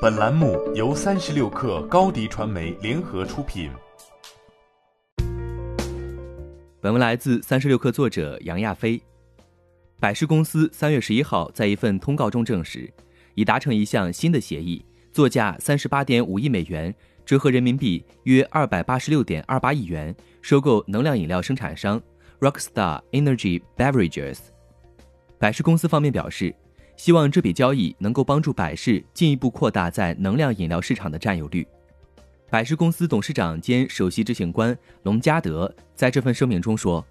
本栏目由三十六氪高低传媒联合出品。本文来自三十六氪作者杨亚飞。百事公司三月十一号在一份通告中证实，已达成一项新的协议，作价三十八点五亿美元，折合人民币约二百八十六点二八亿元，收购能量饮料生产商 Rockstar Energy Beverages。百事公司方面表示。希望这笔交易能够帮助百事进一步扩大在能量饮料市场的占有率。百事公司董事长兼首席执行官龙加德在这份声明中说：“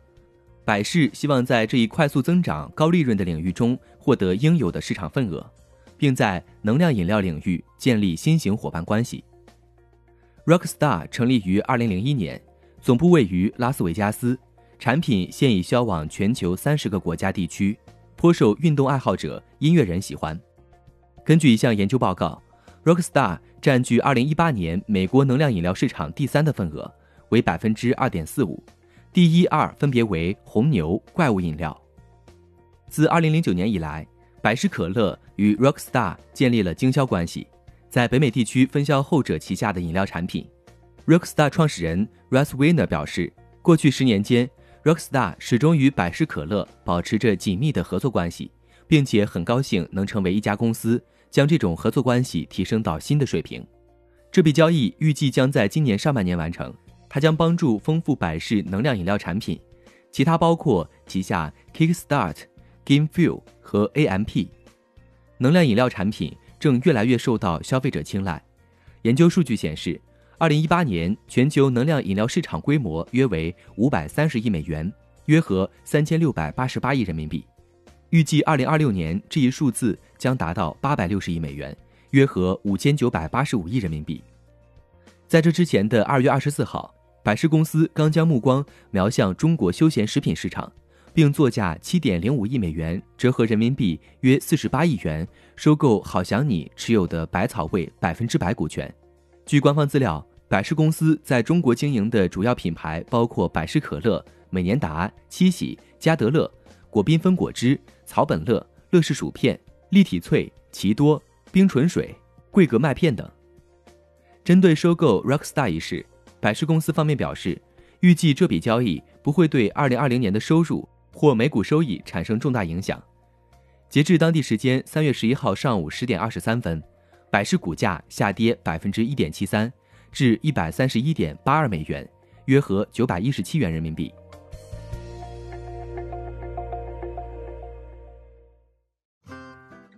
百事希望在这一快速增长、高利润的领域中获得应有的市场份额，并在能量饮料领域建立新型伙伴关系。” Rockstar 成立于2001年，总部位于拉斯维加斯，产品现已销往全球三十个国家地区。颇受运动爱好者、音乐人喜欢。根据一项研究报告，Rockstar 占据2018年美国能量饮料市场第三的份额，为百分之二点四五，第一、二分别为红牛、怪物饮料。自2009年以来，百事可乐与 Rockstar 建立了经销关系，在北美地区分销后者旗下的饮料产品。Rockstar 创始人 Russ Weiner 表示，过去十年间。Rockstar 始终与百事可乐保持着紧密的合作关系，并且很高兴能成为一家公司，将这种合作关系提升到新的水平。这笔交易预计将在今年上半年完成，它将帮助丰富百事能量饮料产品，其他包括旗下 Kickstart、GameFuel 和 AMP。能量饮料产品正越来越受到消费者青睐。研究数据显示。二零一八年全球能量饮料市场规模约为五百三十亿美元，约合三千六百八十八亿人民币。预计二零二六年这一数字将达到八百六十亿美元，约合五千九百八十五亿人民币。在这之前的二月二十四号，百事公司刚将目光瞄向中国休闲食品市场，并作价七点零五亿美元（折合人民币约四十八亿元）收购好想你持有的百草味百分之百股权。据官方资料。百事公司在中国经营的主要品牌包括百事可乐、美年达、七喜、嘉德乐、果缤纷果汁、草本乐、乐事薯片、立体脆、奇多、冰纯水、桂格麦片等。针对收购 Rockstar 一事，百事公司方面表示，预计这笔交易不会对2020年的收入或每股收益产生重大影响。截至当地时间3月11号上午10点23分，百事股价下跌百分之一点七三。至一百三十一点八二美元，约合九百一十七元人民币。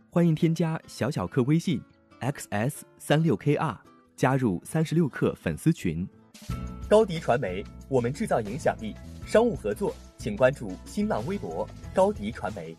欢迎添加小小客微信 xs 三六 kr，加入三十六氪粉丝群。高迪传媒，我们制造影响力。商务合作，请关注新浪微博高迪传媒。